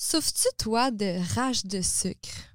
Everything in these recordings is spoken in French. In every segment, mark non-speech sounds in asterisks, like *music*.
Souffres-tu, toi, de rage de sucre?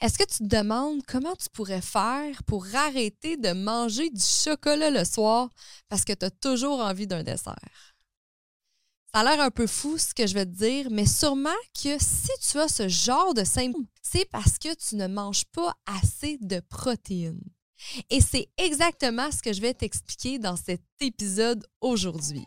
Est-ce que tu te demandes comment tu pourrais faire pour arrêter de manger du chocolat le soir parce que tu as toujours envie d'un dessert? Ça a l'air un peu fou ce que je vais te dire, mais sûrement que si tu as ce genre de symptômes, c'est parce que tu ne manges pas assez de protéines. Et c'est exactement ce que je vais t'expliquer dans cet épisode aujourd'hui.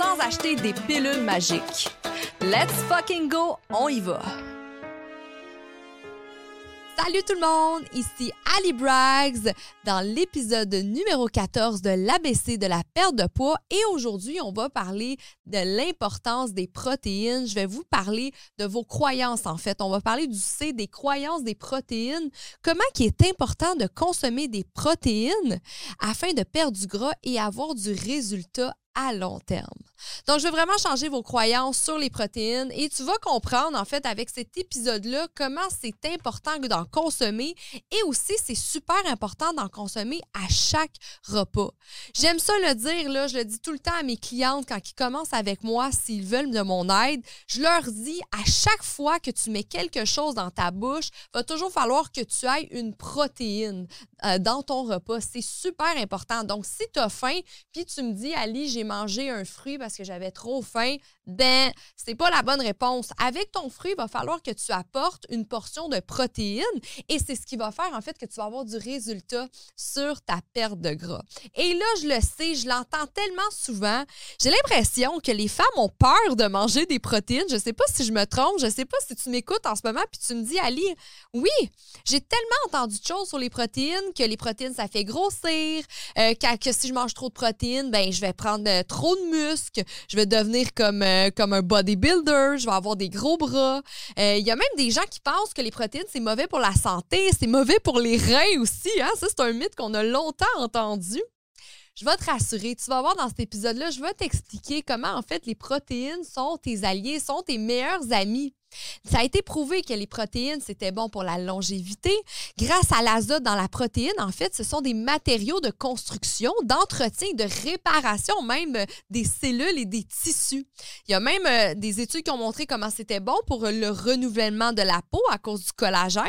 sans acheter des pilules magiques. Let's fucking go, on y va! Salut tout le monde, ici Ali Braggs dans l'épisode numéro 14 de l'ABC de la perte de poids et aujourd'hui on va parler de l'importance des protéines. Je vais vous parler de vos croyances en fait. On va parler du C, des croyances des protéines, comment il est important de consommer des protéines afin de perdre du gras et avoir du résultat à long terme. Donc, je vais vraiment changer vos croyances sur les protéines et tu vas comprendre, en fait, avec cet épisode-là, comment c'est important d'en consommer et aussi, c'est super important d'en consommer à chaque repas. J'aime ça le dire, là, je le dis tout le temps à mes clientes quand ils commencent avec moi, s'ils veulent de mon aide, je leur dis à chaque fois que tu mets quelque chose dans ta bouche, va toujours falloir que tu ailles une protéine euh, dans ton repas. C'est super important. Donc, si tu as faim, puis tu me dis, Ali, j'ai mangé un fruit parce que j'avais trop faim, ben, c'est pas la bonne réponse. Avec ton fruit, il va falloir que tu apportes une portion de protéines et c'est ce qui va faire en fait que tu vas avoir du résultat sur ta perte de gras. Et là, je le sais, je l'entends tellement souvent. J'ai l'impression que les femmes ont peur de manger des protéines. Je sais pas si je me trompe, je sais pas si tu m'écoutes en ce moment puis tu me dis Ali, oui, j'ai tellement entendu de choses sur les protéines que les protéines ça fait grossir, euh, que, si je mange trop de protéines, ben je vais prendre euh, trop de muscles, je vais devenir comme euh, euh, comme un bodybuilder, je vais avoir des gros bras. Euh, il y a même des gens qui pensent que les protéines, c'est mauvais pour la santé, c'est mauvais pour les reins aussi. Hein? C'est un mythe qu'on a longtemps entendu. Je vais te rassurer, tu vas voir dans cet épisode-là, je vais t'expliquer comment en fait les protéines sont tes alliés, sont tes meilleurs amis. Ça a été prouvé que les protéines, c'était bon pour la longévité. Grâce à l'azote dans la protéine, en fait, ce sont des matériaux de construction, d'entretien, de réparation même euh, des cellules et des tissus. Il y a même euh, des études qui ont montré comment c'était bon pour le renouvellement de la peau à cause du collagène.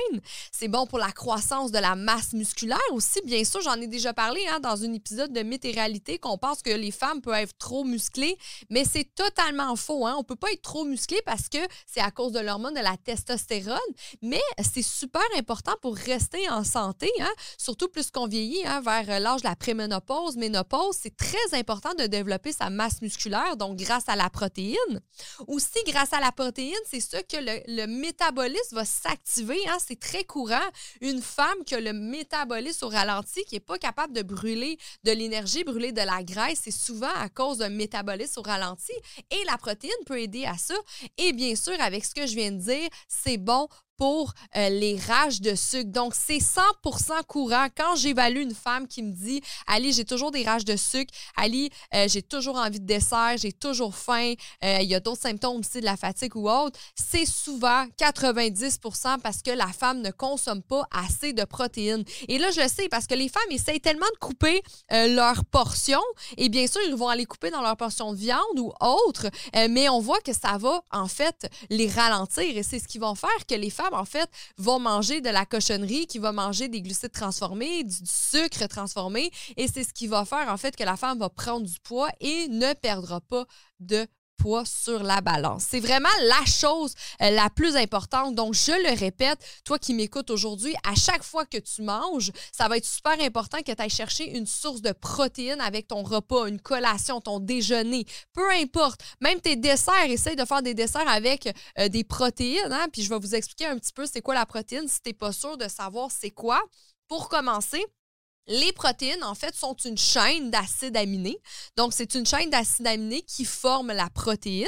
C'est bon pour la croissance de la masse musculaire aussi. Bien sûr, j'en ai déjà parlé hein, dans un épisode de Mythe et réalité qu'on pense que les femmes peuvent être trop musclées, mais c'est totalement faux. Hein. On ne peut pas être trop musclé parce que c'est à cause de l'hormone de la testostérone, mais c'est super important pour rester en santé, hein? surtout plus qu'on vieillit hein, vers euh, l'âge de la préménopause, ménopause. C'est très important de développer sa masse musculaire, donc grâce à la protéine. Aussi, grâce à la protéine, c'est ça que le, métabolisme va s'activer. Hein? C'est très courant. Une femme qui a le métabolisme au ralenti, qui n'est pas capable de brûler de l'énergie, brûler de la graisse, c'est souvent à cause d'un métabolisme au ralenti. Et la protéine peut aider à ça. Et bien sûr, avec ce que je viens de dire, c'est bon pour euh, les rages de sucre. Donc, c'est 100% courant. Quand j'évalue une femme qui me dit Ali, j'ai toujours des rages de sucre, Ali, euh, j'ai toujours envie de dessert, j'ai toujours faim, euh, il y a d'autres symptômes aussi de la fatigue ou autre, c'est souvent 90% parce que la femme ne consomme pas assez de protéines. Et là, je le sais parce que les femmes essayent tellement de couper leur portion et bien sûr, ils vont aller couper dans leur portion de viande ou autre, mais on voit que ça va en fait les ralentir et c'est ce qui vont faire que les femmes en fait, vont manger de la cochonnerie, qui va manger des glucides transformés, du sucre transformé. Et c'est ce qui va faire, en fait, que la femme va prendre du poids et ne perdra pas de sur la balance. C'est vraiment la chose euh, la plus importante. Donc, je le répète, toi qui m'écoutes aujourd'hui, à chaque fois que tu manges, ça va être super important que tu ailles chercher une source de protéines avec ton repas, une collation, ton déjeuner, peu importe. Même tes desserts, essaye de faire des desserts avec euh, des protéines. Hein? Puis je vais vous expliquer un petit peu c'est quoi la protéine si tu n'es pas sûr de savoir c'est quoi. Pour commencer, Les protéines, en fait, sont une chaîne d'acides aminés. Donc, c'est une chaîne d'acides aminés qui forme la protéine.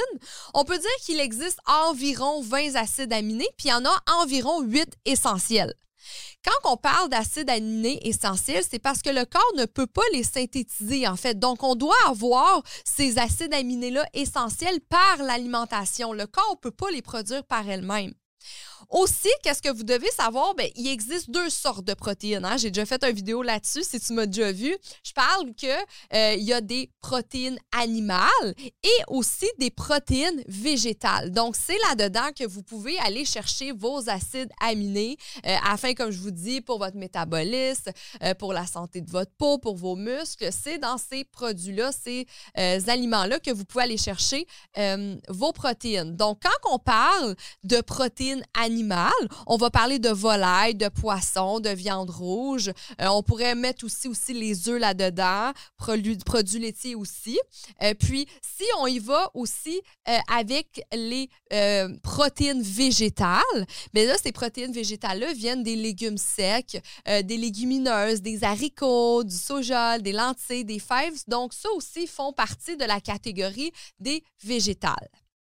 On peut dire qu'il existe environ 20 acides aminés, puis il y en a environ 8 essentiels. Quand on parle d'acides aminés essentiels, c'est parce que le corps ne peut pas les synthétiser, en fait. Donc, on doit avoir ces acides aminés-là essentiels par l'alimentation. Le corps ne peut pas les produire par elle-même. Aussi, qu'est-ce que vous devez savoir? Bien, il existe deux sortes de protéines. Hein. J'ai déjà fait une vidéo là-dessus, si tu m'as déjà vu. Je parle qu'il euh, y a des protéines animales et aussi des protéines végétales. Donc, c'est là-dedans que vous pouvez aller chercher vos acides aminés euh, afin, comme je vous dis, pour votre métabolisme, euh, pour la santé de votre peau, pour vos muscles. C'est dans ces produits-là, ces aliments-là que vous pouvez aller chercher vos protéines. Donc, quand on parle de protéines animales, on va parler de volaille, de poisson, de viande rouge. Euh, on pourrait mettre aussi, aussi les œufs là-dedans, produits, produits laitiers aussi. Euh, puis, si on y va aussi euh, avec les protéines végétales, mais là, ces protéines végétales-là viennent des légumes secs, des légumineuses, des haricots, du soja, des lentilles, des fèves. Donc, ça aussi font partie de la catégorie des végétales.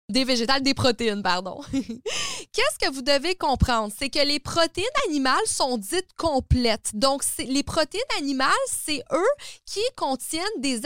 Des végétales, des protéines, pardon. *laughs* Qu'est-ce que vous devez comprendre? C'est que les protéines animales sont dites complètes. Donc, les protéines animales, c'est eux qui contiennent des,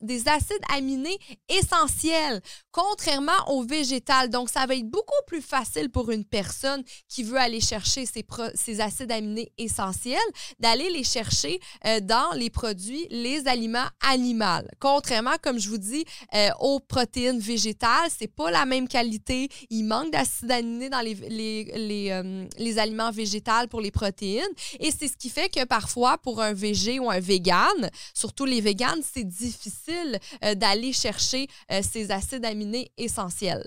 des acides aminés essentiels, contrairement aux végétales. Donc, ça va être beaucoup plus facile pour une personne qui veut aller chercher ces, ces acides aminés essentiels d'aller les chercher euh, dans les produits, les aliments animaux. Contrairement, comme je vous dis, euh, aux protéines végétales, c'est pas la même qualité. Il manque d'acides aminés dans les, les, euh, les, aliments végétaux pour les protéines. Et c'est ce qui fait que parfois, pour un végé ou un vegan, surtout les véganes, c'est difficile euh, d'aller chercher euh, ces acides aminés essentiels.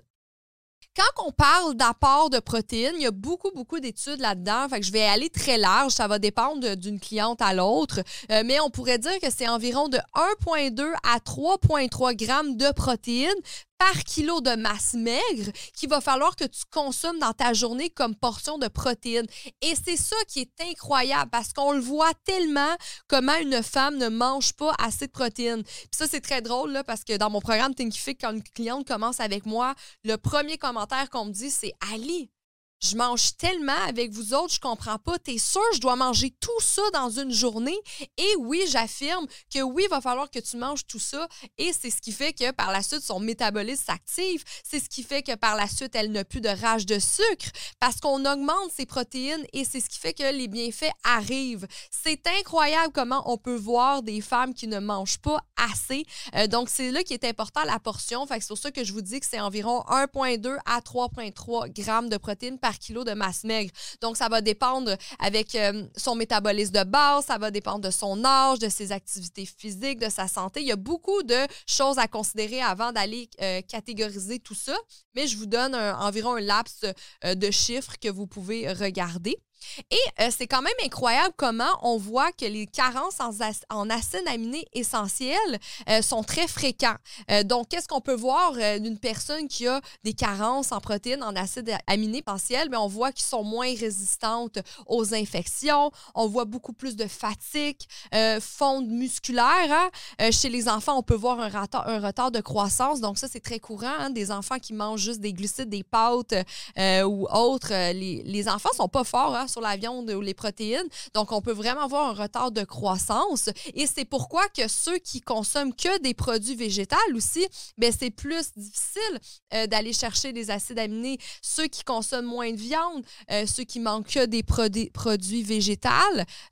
Quand on parle d'apport de protéines, il y a beaucoup, beaucoup d'études là-dedans. Fait que je vais aller très large. Ça va dépendre d'une cliente à l'autre. mais on pourrait dire que c'est environ de 1,2 à 3,3 grammes de protéines par kilo de masse maigre qu'il va falloir que tu consommes dans ta journée comme portion de protéines. Et c'est ça qui est incroyable parce qu'on le voit tellement comment une femme ne mange pas assez de protéines. Puis ça, c'est très drôle parce que dans mon programme Thinkific, quand une cliente commence avec moi, le premier commentaire qu'on me dit, c'est Ali, je mange tellement avec vous autres, je comprends pas. T'es sûr, je dois manger tout ça dans une journée? Et oui, j'affirme que oui, il va falloir que tu manges tout ça. Et c'est ce qui fait que par la suite, son métabolisme s'active. C'est ce qui fait que par la suite, elle n'a plus de rage de sucre parce qu'on augmente ses protéines et c'est ce qui fait que les bienfaits arrivent. C'est incroyable comment on peut voir des femmes qui ne mangent pas assez. Euh, donc, c'est là qui est important la portion. C'est pour ça que je vous dis que c'est environ 1,2 à 3,3 grammes de protéines par kilo de masse maigre. Donc, ça va dépendre avec euh, son métabolisme de base, ça va dépendre de son âge, de ses activités physiques, de sa santé. Il y a beaucoup de choses à considérer avant d'aller euh, catégoriser tout ça, mais je vous donne environ un laps euh, de chiffres que vous pouvez regarder. Et euh, c'est quand même incroyable comment on voit que les carences en, acides aminés essentiels euh, sont très fréquents. Euh, donc, qu'est-ce qu'on peut voir d'une personne qui a des carences en protéines, en acides aminés essentiels? Bien, on voit qu'ils sont moins résistantes aux infections. On voit beaucoup plus de fatigue, fonte musculaire. Hein. chez les enfants, on peut voir un retard, un retard de croissance. Donc, ça, c'est très courant. Hein. Des enfants qui mangent juste des glucides, des pâtes ou autres. Les, les enfants sont pas forts hein, sur la viande ou les protéines. Donc, on peut vraiment avoir un retard de croissance. Et c'est pourquoi que ceux qui consomment que des produits végétaux aussi, ben c'est plus difficile euh, d'aller chercher des acides aminés. Ceux qui consomment moins de viande, euh, ceux qui mangent que des produits végétaux,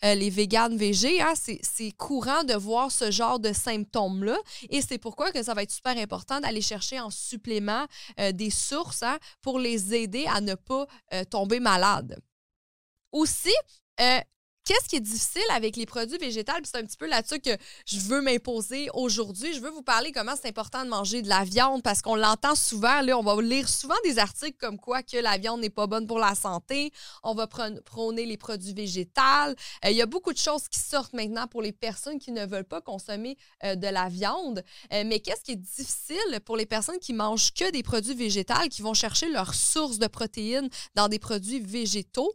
euh, les véganes végés, hein, c'est courant de voir ce genre de symptômes-là. Et c'est pourquoi que ça va être super important d'aller chercher en supplément des sources hein, pour les aider à ne pas tomber malade. Aussi, euh, Qu'est-ce qui est difficile avec les produits végétaux? C'est un petit peu là-dessus que je veux m'imposer aujourd'hui. Je veux vous parler comment c'est important de manger de la viande parce qu'on l'entend souvent. Là, on va lire souvent des articles comme quoi que la viande n'est pas bonne pour la santé. On va prôner les produits végétaux. Euh, il y a beaucoup de choses qui sortent maintenant pour les personnes qui ne veulent pas consommer euh, de la viande. mais qu'est-ce qui est difficile pour les personnes qui mangent que des produits végétaux, qui vont chercher leur source de protéines dans des produits végétaux?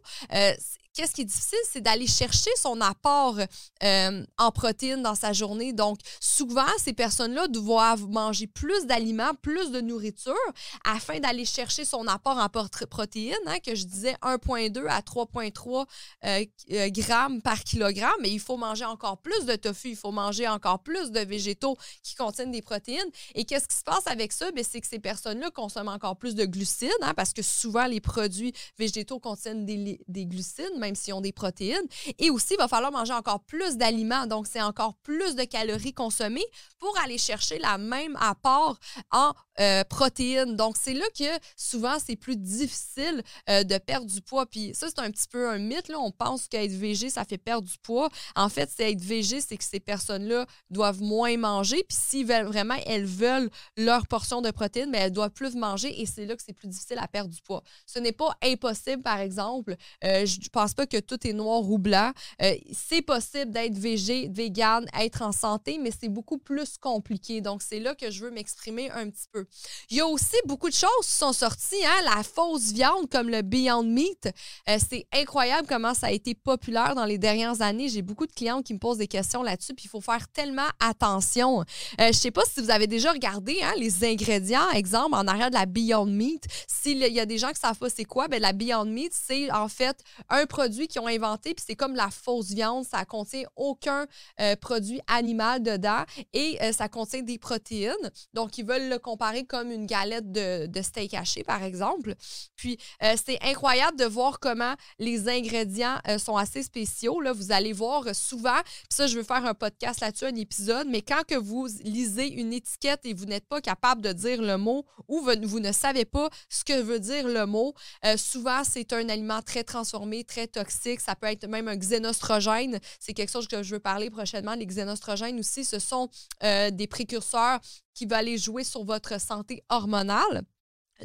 Qu'est-ce qui est difficile, c'est d'aller chercher son apport euh, en protéines dans sa journée. Donc, souvent, ces personnes-là doivent manger plus d'aliments, plus de nourriture afin d'aller chercher son apport en protéines, hein, que je disais 1,2 à 3,3 euh, euh, grammes par kilogramme. Mais il faut manger encore plus de tofu, il faut manger encore plus de végétaux qui contiennent des protéines. Et qu'est-ce qui se passe avec ça? Ben, c'est que ces personnes-là consomment encore plus de glucides, hein, parce que souvent, les produits végétaux contiennent des, des glucides, même s'ils ont des protéines. Et aussi, il va falloir manger encore plus d'aliments. Donc, c'est encore plus de calories consommées pour aller chercher la même apport en euh, protéines. Donc, c'est là que souvent, c'est plus difficile euh, de perdre du poids. Puis ça, c'est un petit peu un mythe. Là. On pense qu'être végé, ça fait perdre du poids. En fait, c'est être végé, c'est que ces personnes-là doivent moins manger. Puis si vraiment elles veulent leur portion de protéines, mais elles doivent plus manger et c'est là que c'est plus difficile à perdre du poids. Ce n'est pas impossible, par exemple. Euh, je pense pas que tout est noir ou blanc. c'est possible d'être végé, vegan, être en santé, mais c'est beaucoup plus compliqué. Donc, c'est là que je veux m'exprimer un petit peu. Il y a aussi beaucoup de choses qui sont sorties, hein? la fausse viande comme le Beyond Meat. Euh, c'est incroyable comment ça a été populaire dans les dernières années. J'ai beaucoup de clients qui me posent des questions là-dessus, puis il faut faire tellement attention. Euh, je ne sais pas si vous avez déjà regardé hein, les ingrédients, exemple, en arrière de la Beyond Meat. S'il y a des gens qui savent pas c'est quoi, ben, la Beyond Meat, c'est en fait un produit qu'ils ont inventé, puis c'est comme la fausse viande. Ça contient aucun euh, produit animal dedans et ça contient des protéines. Donc, ils veulent le comparer comme une galette de, steak haché, par exemple. Puis, euh, c'est incroyable de voir comment les ingrédients euh, sont assez spéciaux. Là, vous allez voir souvent, puis ça, je veux faire un podcast là-dessus, un épisode, mais quand que vous lisez une étiquette et vous n'êtes pas capable de dire le mot ou vous, ne savez pas ce que veut dire le mot, euh, souvent, c'est un aliment très transformé, très toxique. Ça peut être même un xénostrogène. C'est quelque chose que je veux parler prochainement. Les xénostrogènes aussi, ce sont des précurseurs qui va aller jouer sur votre santé hormonale.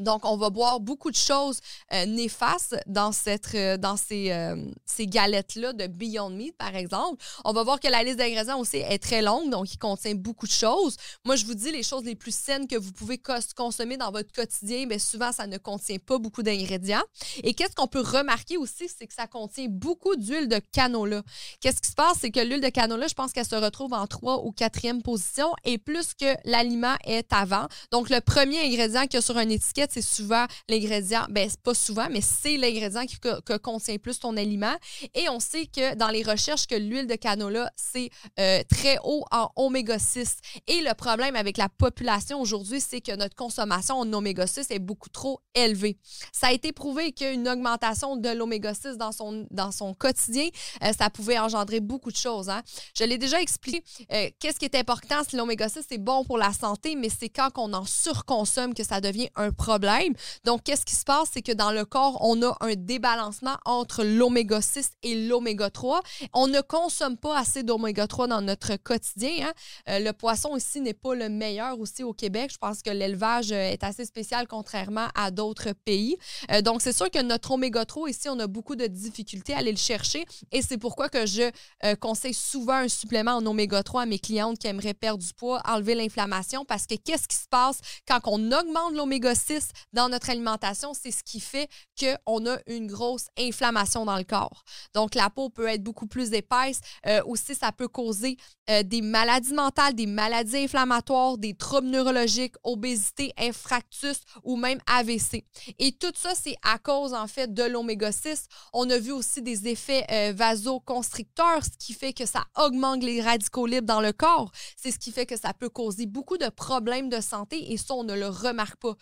Donc, on va boire beaucoup de choses euh, néfastes dans, cette, euh, dans ces, euh, ces galettes-là de Beyond Meat, par exemple. On va voir que la liste d'ingrédients aussi est très longue, donc il contient beaucoup de choses. Moi, je vous dis les choses les plus saines que vous pouvez consommer dans votre quotidien, mais souvent, ça ne contient pas beaucoup d'ingrédients. Et qu'est-ce qu'on peut remarquer aussi, c'est que ça contient beaucoup d'huile de canola. Qu'est-ce qui se passe, c'est que l'huile de canola, je pense qu'elle se retrouve en trois ou quatrième position, et plus que l'aliment est avant. Donc, le premier ingrédient qu'il y a sur un étiquette, c'est souvent l'ingrédient, ben pas souvent, mais c'est l'ingrédient qui que, contient plus ton aliment. Et on sait que dans les recherches que l'huile de canola, c'est euh, très haut en oméga 6. Et le problème avec la population aujourd'hui, c'est que notre consommation en oméga 6 est beaucoup trop élevée. Ça a été prouvé qu'une augmentation de l'oméga 6 dans son, dans son quotidien, euh, ça pouvait engendrer beaucoup de choses. Hein. Je l'ai déjà expliqué. Euh, qu'est-ce qui est important si l'oméga 6 c'est bon pour la santé, mais c'est quand on en surconsomme que ça devient un problème Donc, qu'est-ce qui se passe? C'est que dans le corps, on a un débalancement entre l'oméga 6 et l'oméga 3. On ne consomme pas assez d'oméga 3 dans notre quotidien. Hein. Euh, le poisson ici n'est pas le meilleur aussi au Québec. Je pense que l'élevage euh, est assez spécial contrairement à d'autres pays. Euh, donc, c'est sûr que notre oméga 3 ici, on a beaucoup de difficultés à aller le chercher et c'est pourquoi que je conseille souvent un supplément en oméga 3 à mes clientes qui aimeraient perdre du poids, enlever l'inflammation parce que qu'est-ce qui se passe quand on augmente l'oméga 6 dans notre alimentation, c'est ce qui fait qu'on a une grosse inflammation dans le corps. Donc, la peau peut être beaucoup plus épaisse. Euh, aussi, ça peut causer euh, des maladies mentales, des maladies inflammatoires, des troubles neurologiques, obésité, infractus ou même AVC. Et tout ça, c'est à cause, en fait, de l'oméga 6. On a vu aussi des effets euh, vasoconstricteurs, ce qui fait que ça augmente les radicaux libres dans le corps. C'est ce qui fait que ça peut causer beaucoup de problèmes de santé et ça, on ne le remarque pas.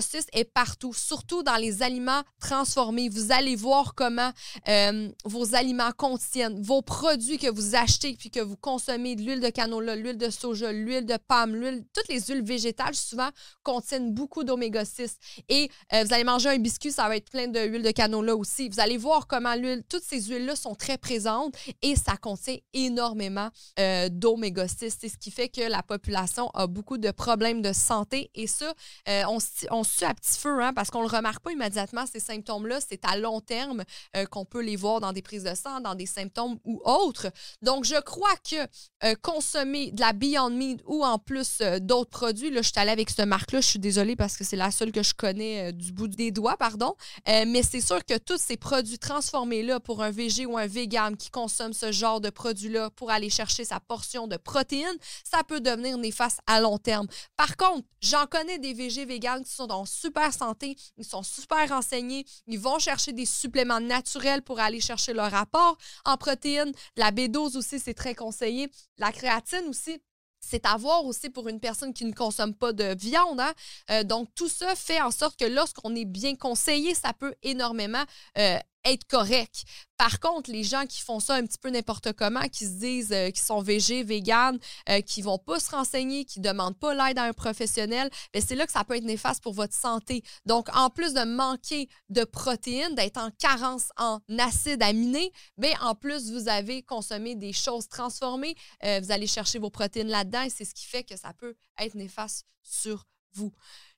6 est partout, surtout dans les aliments transformés. Vous allez voir comment euh, vos aliments contiennent, vos produits que vous achetez puis que vous consommez, de l'huile de canola, l'huile de soja, l'huile de palme, l'huile, toutes les huiles végétales souvent contiennent beaucoup d'oméga 6. Et euh, vous allez manger un biscuit, ça va être plein d'huile de canola aussi. Vous allez voir comment l'huile, toutes ces huiles-là sont très présentes et ça contient énormément euh, d'oméga 6. C'est ce qui fait que la population a beaucoup de problèmes de santé et ça, on, on sue à petit feu, hein, parce qu'on ne le remarque pas immédiatement, ces symptômes-là. C'est à long terme euh, qu'on peut les voir dans des prises de sang, dans des symptômes ou autres. Donc, je crois que euh, consommer de la Beyond Meat ou en plus euh, d'autres produits, là, je suis allée avec cette marque-là, je suis désolée parce que c'est la seule que je connais du bout des doigts, pardon. mais c'est sûr que tous ces produits transformés-là pour un VG ou un vegan qui consomme ce genre de produits-là pour aller chercher sa portion de protéines, ça peut devenir néfaste à long terme. Par contre, j'en connais des VG véganes qui sont en super santé, ils sont super renseignés, ils vont chercher des suppléments naturels pour aller chercher leur apport en protéines. La B12 aussi, c'est très conseillé. La créatine aussi, c'est à voir aussi pour une personne qui ne consomme pas de viande. Hein. Euh, donc, tout ça fait en sorte que lorsqu'on est bien conseillé, ça peut énormément euh, être correct. Par contre, les gens qui font ça un petit peu n'importe comment, qui se disent euh, qu'ils sont végés, véganes, euh, qui vont pas se renseigner, qui demandent pas l'aide à un professionnel, ben, c'est là que ça peut être néfaste pour votre santé. Donc, en plus de manquer de protéines, d'être en carence en acides aminés, ben, en plus, vous avez consommé des choses transformées. Euh, vous allez chercher vos protéines là-dedans et c'est ce qui fait que ça peut être néfaste sur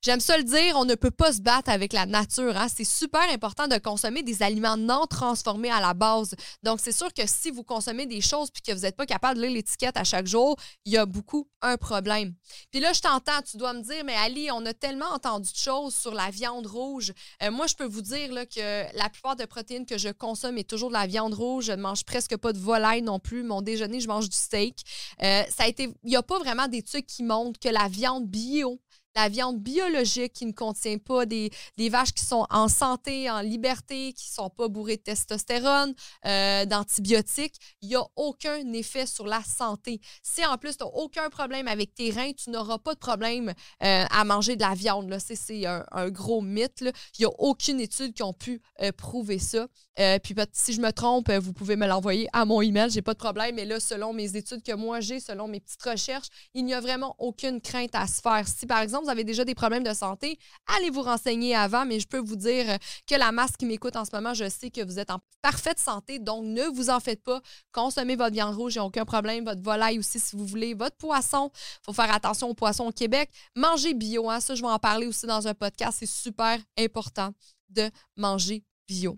J'aime ça le dire, on ne peut pas se battre avec la nature. Hein. C'est super important de consommer des aliments non transformés à la base. Donc, c'est sûr que si vous consommez des choses puis que vous n'êtes pas capable de lire l'étiquette à chaque jour, il y a beaucoup un problème. Puis là, je t'entends, tu dois me dire, mais Ali, on a tellement entendu de choses sur la viande rouge. Euh, moi, je peux vous dire là, que la plupart des protéines que je consomme est toujours de la viande rouge. Je ne mange presque pas de volaille non plus. Mon déjeuner, je mange du steak. Euh, ça a été, il n'y a pas vraiment d'études qui montrent que la viande bio la viande biologique qui ne contient pas des, vaches qui sont en santé, en liberté, qui ne sont pas bourrées de testostérone, euh, d'antibiotiques, il n'y a aucun effet sur la santé. Si en plus tu n'as aucun problème avec tes reins, tu n'auras pas de problème euh, à manger de la viande. C'est un, un, gros mythe. Il n'y a aucune étude qui a pu euh, prouver ça. Puis si je me trompe, vous pouvez me l'envoyer à mon email, j'ai pas de problème. Mais là, selon mes études que moi j'ai, selon mes petites recherches, il n'y a vraiment aucune crainte à se faire. Si par exemple, vous avez déjà des problèmes de santé, allez vous renseigner avant, mais je peux vous dire que la masse qui m'écoute en ce moment, je sais que vous êtes en parfaite santé, donc ne vous en faites pas. Consommez votre viande rouge, il n'y a aucun problème. Votre volaille aussi, si vous voulez. Votre poisson, il faut faire attention aux poissons au Québec. Mangez bio, hein, ça, je vais en parler aussi dans un podcast. C'est super important de manger bio.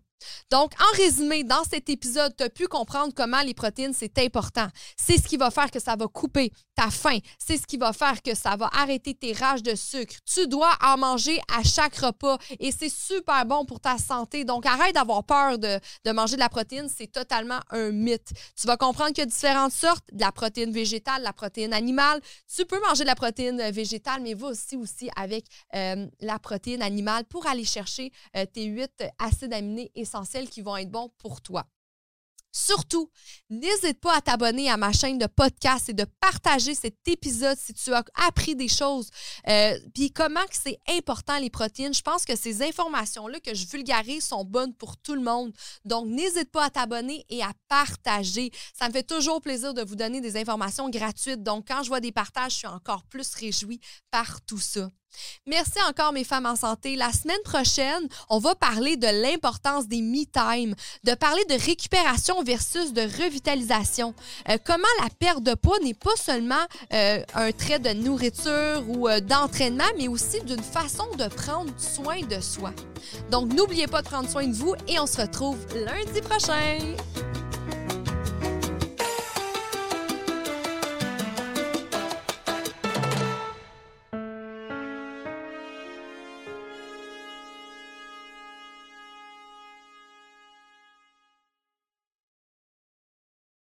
Donc, en résumé, dans cet épisode, tu as pu comprendre comment les protéines, c'est important. C'est ce qui va faire que ça va couper ta faim. C'est ce qui va faire que ça va arrêter tes rages de sucre. Tu dois en manger à chaque repas et c'est super bon pour ta santé. Donc, arrête d'avoir peur de, manger de la protéine. C'est totalement un mythe. Tu vas comprendre qu'il y a différentes sortes de la protéine végétale, de la protéine animale. Tu peux manger de la protéine végétale, mais va aussi, aussi avec euh, la protéine animale pour aller chercher euh, tes huit acides aminés et essentiels qui vont être bons pour toi. Surtout, n'hésite pas à t'abonner à ma chaîne de podcast et de partager cet épisode si tu as appris des choses. Euh, puis comment c'est important les protéines? Je pense que ces informations-là que je vulgarise sont bonnes pour tout le monde. Donc, n'hésite pas à t'abonner et à partager. Ça me fait toujours plaisir de vous donner des informations gratuites. Donc, quand je vois des partages, je suis encore plus réjouie par tout ça. Merci encore mes femmes en santé. La semaine prochaine, on va parler de l'importance des me-time, de parler de récupération versus de revitalisation. Euh, comment la perte de poids n'est pas seulement euh, un trait de nourriture ou euh, d'entraînement, mais aussi d'une façon de prendre soin de soi. Donc n'oubliez pas de prendre soin de vous et on se retrouve lundi prochain.